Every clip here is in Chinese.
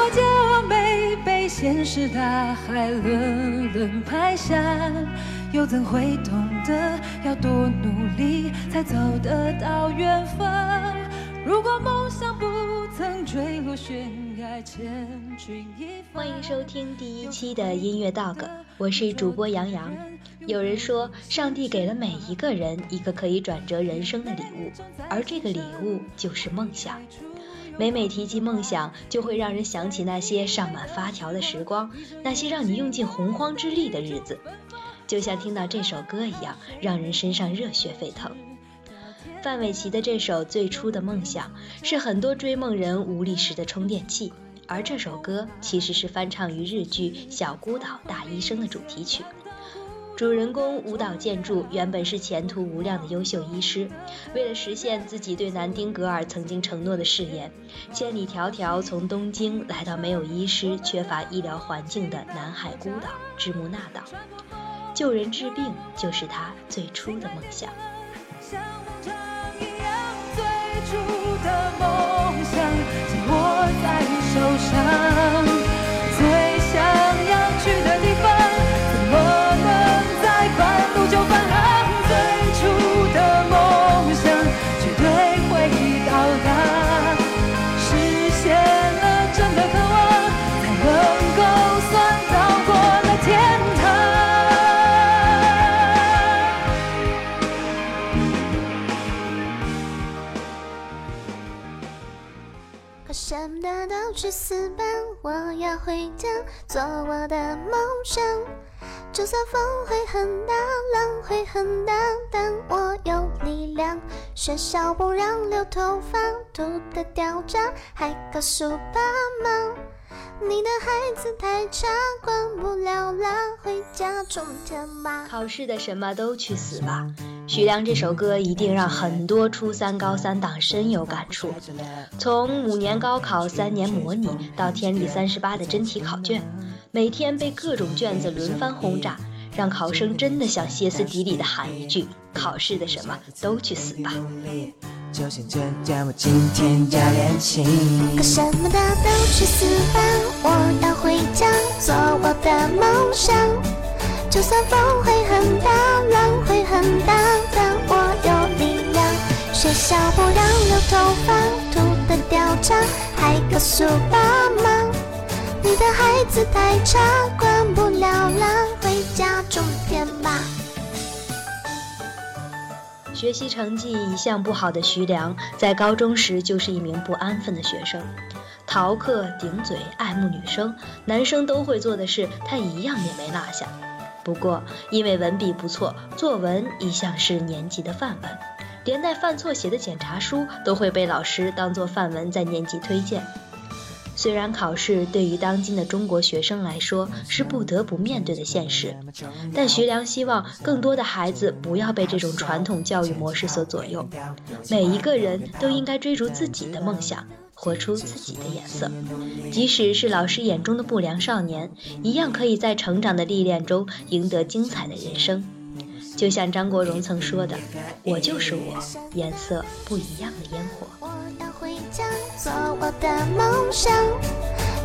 果就没被现实大海轮轮拍下，又怎会懂得要多努力才走得到远方？如果梦想不曾坠落悬崖，千钧一发。欢迎收听第一期的音乐 dog，我是主播杨洋。有人说，上帝给了每一个人一个可以转折人生的礼物，而这个礼物就是梦想。每每提及梦想，就会让人想起那些上满发条的时光，那些让你用尽洪荒之力的日子，就像听到这首歌一样，让人身上热血沸腾。范玮琪的这首《最初的梦想》是很多追梦人无力时的充电器，而这首歌其实是翻唱于日剧《小孤岛大医生》的主题曲。主人公舞蹈建筑原本是前途无量的优秀医师，为了实现自己对南丁格尔曾经承诺的誓言，千里迢迢从东京来到没有医师、缺乏医疗环境的南海孤岛之木那岛，救人治病就是他最初的梦想。像一样，最初的梦想紧握在手上，去死吧！我要回家做我的梦想。就算风会很大，浪会很大，但我有力量。学校不让留头发，秃的掉渣，还告诉爸妈，你的孩子太差，管不了啦，回家种田吧。考试的什么都去死吧！徐良这首歌一定让很多初三、高三党深有感触。从五年高考、三年模拟到天历三十八的真题考卷，每天被各种卷子轮番轰炸，让考生真的想歇斯底里的喊一句：“考试的什么都去死吧！”就像这样，我今天要练习。可什么的都去死吧！我要回家做我的梦想。就算风会很大，浪会很大。学校不让留头发，秃的掉渣，还告诉爸妈，你的孩子太差，管不了啦，回家种田吧。学习成绩一向不好的徐良，在高中时就是一名不安分的学生，逃课、顶嘴、爱慕女生，男生都会做的事，他一样也没落下。不过，因为文笔不错，作文一向是年级的范文，连带犯错写的检查书都会被老师当做范文在年级推荐。虽然考试对于当今的中国学生来说是不得不面对的现实，但徐良希望更多的孩子不要被这种传统教育模式所左右，每一个人都应该追逐自己的梦想，活出自己的颜色。即使是老师眼中的不良少年，一样可以在成长的历练中赢得精彩的人生。就像张国荣曾说的：“我就是我，颜色不一样的烟火。”我要回家做我的梦想，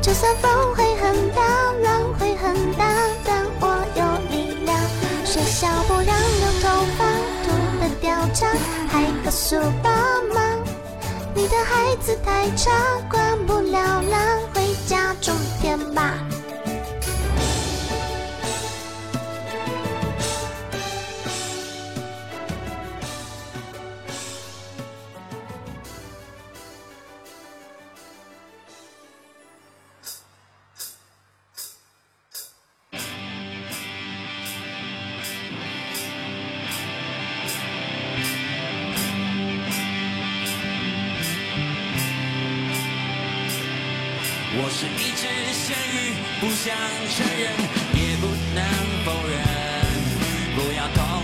就算风会很大，浪会很大，但我有力量。学校不让留头发，秃的掉渣，还告诉爸妈，你的孩子太差，管不了啦，回家种田吧。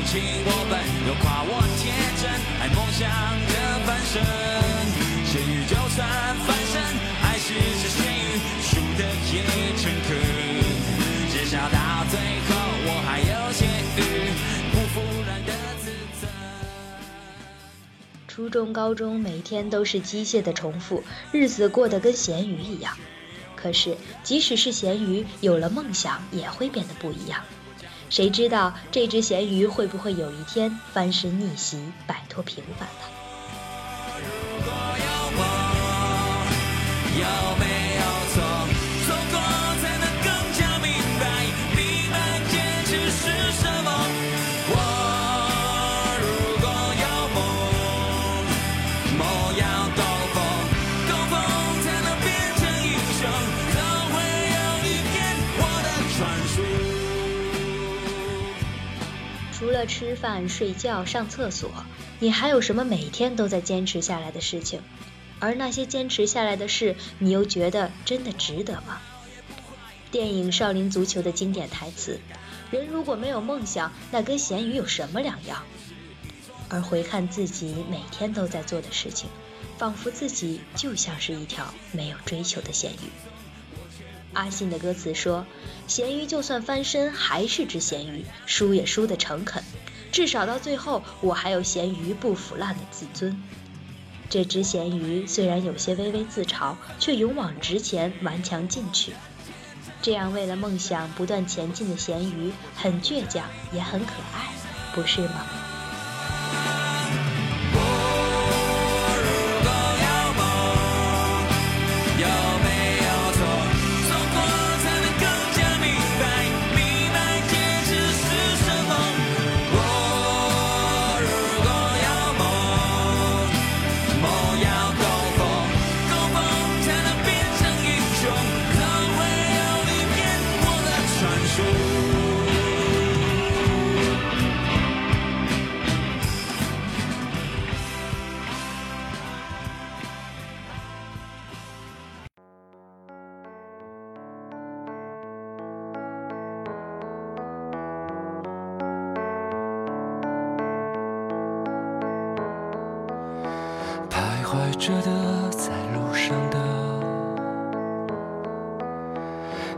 要同情我笨，又夸我天真，爱梦想的翻身。咸鱼就算翻身，还是只咸鱼，输的也诚恳。至少到最后，我还有些鱼，不服软的自尊。初中、高中每天都是机械的重复，日子过得跟咸鱼一样。可是，即使是咸鱼，有了梦想也会变得不一样。谁知道这只咸鱼会不会有一天翻身逆袭，摆脱平凡呢？如果有梦，有没吃饭、睡觉、上厕所，你还有什么每天都在坚持下来的事情？而那些坚持下来的事，你又觉得真的值得吗？电影《少林足球》的经典台词：“人如果没有梦想，那跟咸鱼有什么两样？”而回看自己每天都在做的事情，仿佛自己就像是一条没有追求的咸鱼。阿信的歌词说：“咸鱼就算翻身，还是只咸鱼，输也输得诚恳。至少到最后，我还有咸鱼不腐烂的自尊。”这只咸鱼虽然有些微微自嘲，却勇往直前，顽强进取。这样为了梦想不断前进的咸鱼，很倔强，也很可爱，不是吗？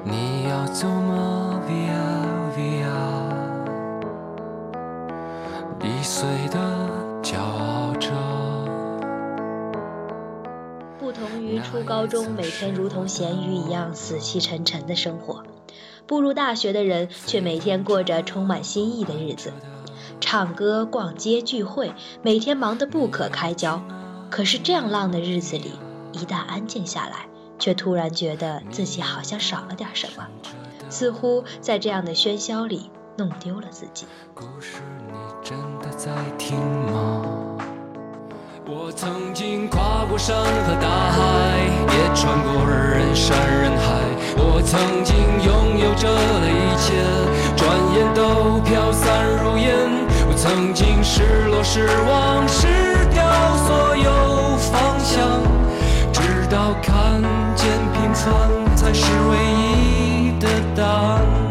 你要走吗？Via Via，易碎的，骄傲着。不同于初高中每天如同咸鱼一样死气沉沉的生活，步入大学的人却每天过着充满新意的日子，唱歌、逛街、聚会，每天忙得不可开交。可是这样浪的日子里，一旦安静下来，却突然觉得自己好像少了点什么，似乎在这样的喧嚣里弄丢了自己。故事你真的在听吗？我曾经跨过山和大海，也穿过人山人海。我曾经拥有着的一切，转眼都飘散如烟。我曾经失落、失望、失掉所有方向，直到看存才是唯一的答案。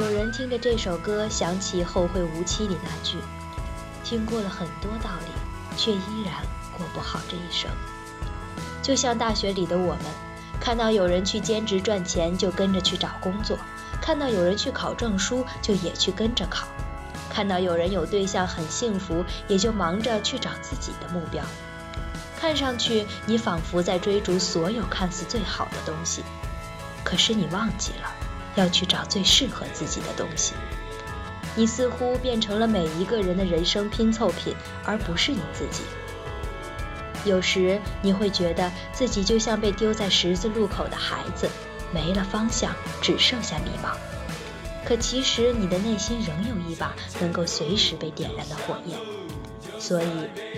有人听着这首歌想起《后会无期》里那句：“听过了很多道理，却依然过不好这一生。”就像大学里的我们，看到有人去兼职赚钱，就跟着去找工作；看到有人去考证书，就也去跟着考；看到有人有对象很幸福，也就忙着去找自己的目标。看上去你仿佛在追逐所有看似最好的东西，可是你忘记了要去找最适合自己的东西。你似乎变成了每一个人的人生拼凑品，而不是你自己。有时你会觉得自己就像被丢在十字路口的孩子，没了方向，只剩下迷茫。可其实你的内心仍有一把能够随时被点燃的火焰。所以，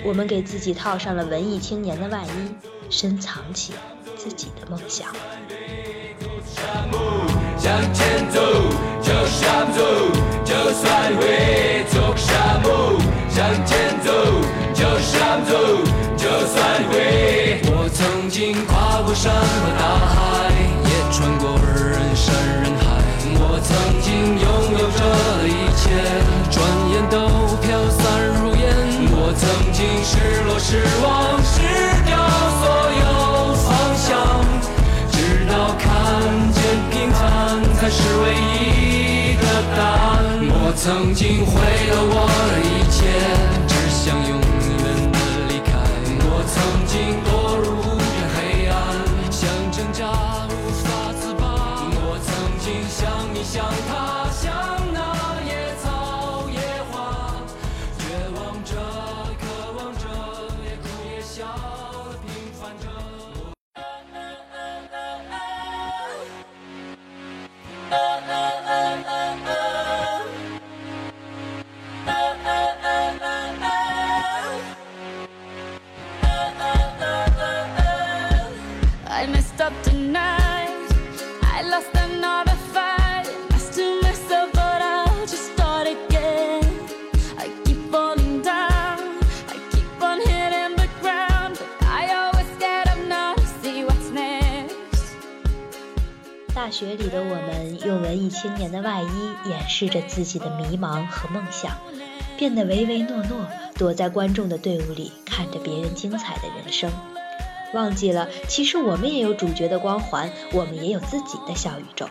我们给自己套上了文艺青年的外衣，深藏起自己的梦想。向前走，就向走，就算会走沙漠。向前走，就向走，就算会。我曾经跨过山和大海，也穿过人山人海。我曾经拥有着一曾经毁了我的一切，只想永远的离开。我曾经堕入无边黑暗，想挣扎无法自拔。我曾经像你像他试着自己的迷茫和梦想，变得唯唯诺诺，躲在观众的队伍里看着别人精彩的人生，忘记了其实我们也有主角的光环，我们也有自己的小宇宙，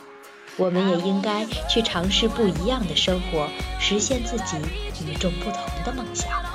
我们也应该去尝试不一样的生活，实现自己与众不同的梦想。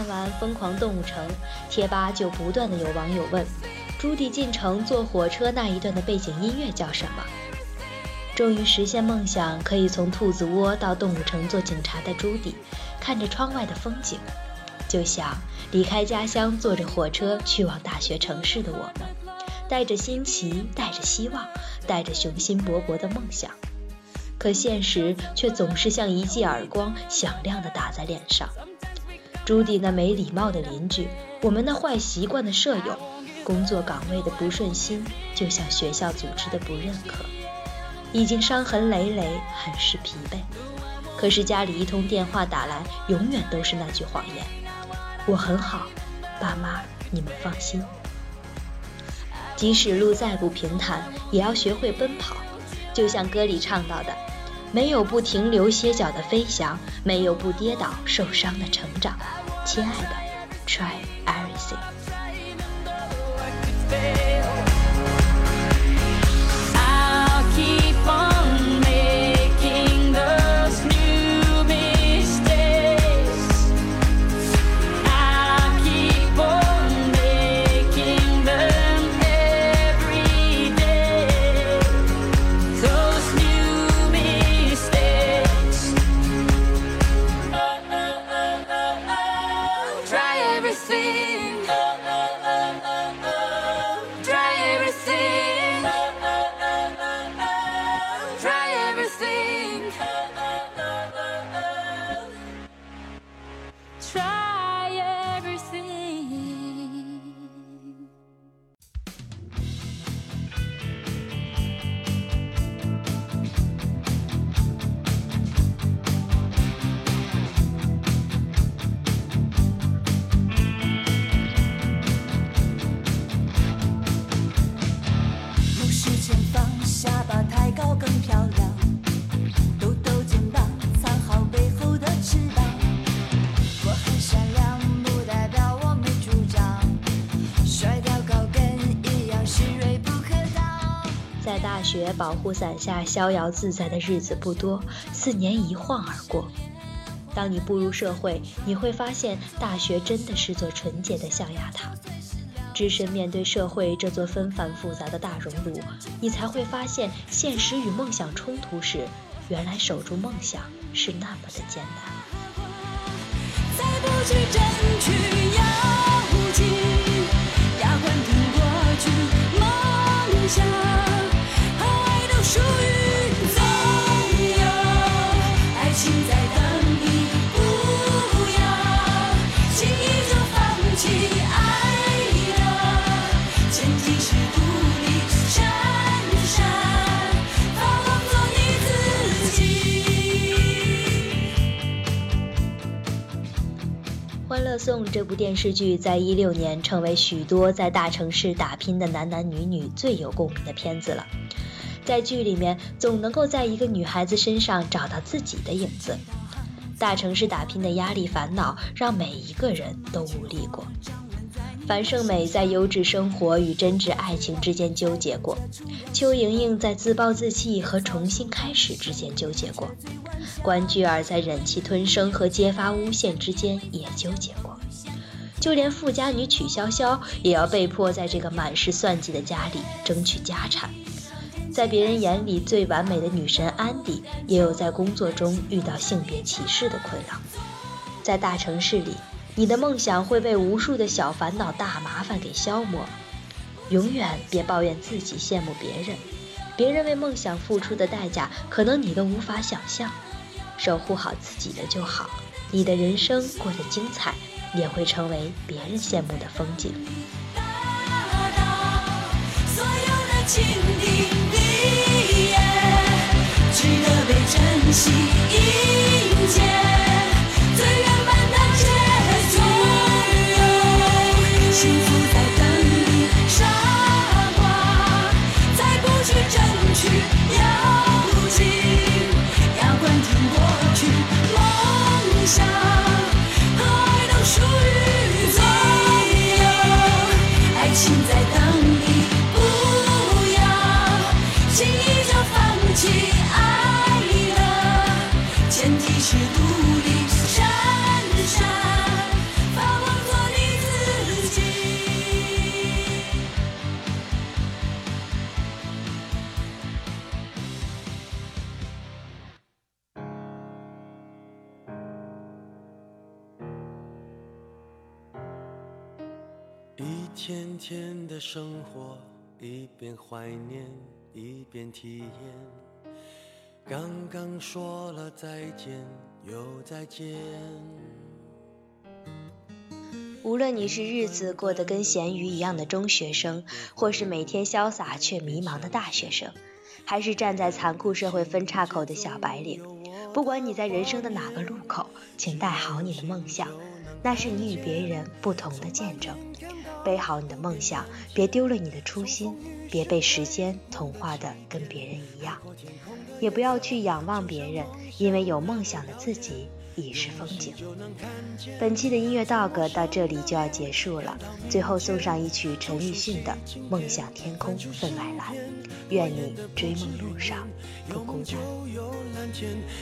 看完《疯狂动物城》，贴吧就不断的有网友问，朱迪进城坐火车那一段的背景音乐叫什么？终于实现梦想，可以从兔子窝到动物城做警察的朱迪，看着窗外的风景，就像离开家乡，坐着火车去往大学城市的我们，带着新奇，带着希望，带着雄心勃勃的梦想。可现实却总是像一记耳光，响亮地打在脸上。朱棣那没礼貌的邻居，我们那坏习惯的舍友，工作岗位的不顺心，就像学校组织的不认可，已经伤痕累累，很是疲惫。可是家里一通电话打来，永远都是那句谎言：“我很好，爸妈，你们放心。”即使路再不平坦，也要学会奔跑。就像歌里唱到的：“没有不停留歇脚的飞翔，没有不跌倒受伤的成长。”亲爱的，try everything。保护伞下逍遥自在的日子不多，四年一晃而过。当你步入社会，你会发现大学真的是座纯洁的象牙塔。只身面对社会这座纷繁复杂的大熔炉，你才会发现，现实与梦想冲突时，原来守住梦想是那么的艰难。再不去争取要紧，压关听过去梦想颂》这部电视剧在一六年成为许多在大城市打拼的男男女女最有共鸣的片子了。在剧里面，总能够在一个女孩子身上找到自己的影子。大城市打拼的压力烦恼，让每一个人都无力过。樊胜美在优质生活与真挚爱情之间纠结过，邱莹莹在自暴自弃和重新开始之间纠结过，关雎尔在忍气吞声和揭发诬陷之间也纠结过，就连富家女曲筱绡也要被迫在这个满是算计的家里争取家产。在别人眼里最完美的女神安迪，也有在工作中遇到性别歧视的困扰。在大城市里，你的梦想会被无数的小烦恼、大麻烦给消磨。永远别抱怨自己羡慕别人，别人为梦想付出的代价，可能你都无法想象。守护好自己的就好，你的人生过得精彩，也会成为别人羡慕的风景。所有的情敌你也值得被珍惜迎接，幸福一天天的生活，一边怀念，一边体验。刚刚说了再见，又再见。无论你是日子过得跟咸鱼一样的中学生，或是每天潇洒却迷茫的大学生，还是站在残酷社会分岔口的小白领，不管你在人生的哪个路口，请带好你的梦想，那是你与别人不同的见证。背好你的梦想，别丢了你的初心，别被时间同化的跟别人一样，也不要去仰望别人，因为有梦想的自己已是风景。本期的音乐 dog 到这里就要结束了，最后送上一曲陈奕迅的《梦想天空分外蓝》，愿你追梦路上不孤单。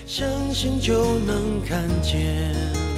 相信就能看见。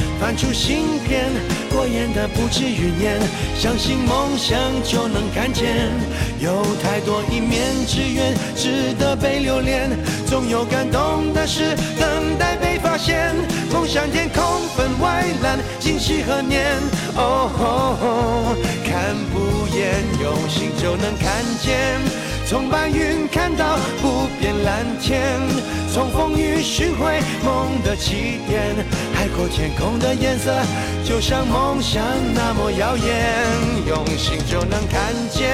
翻出新篇，过眼的不止云烟，相信梦想就能看见。有太多一面之缘，值得被留恋，总有感动的事等待被发现。梦想天空分外蓝，今夕何年？哦吼，看不厌，用心就能看见。从白云看到不变蓝天，从风雨寻回梦的起点。海阔天空的颜色，就像梦想那么耀眼，用心就能看见。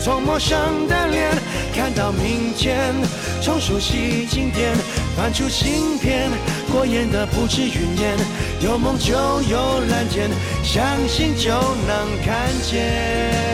从陌生的脸看到明天，从熟悉经典翻出新篇，过眼的不止云烟，有梦就有蓝天，相信就能看见。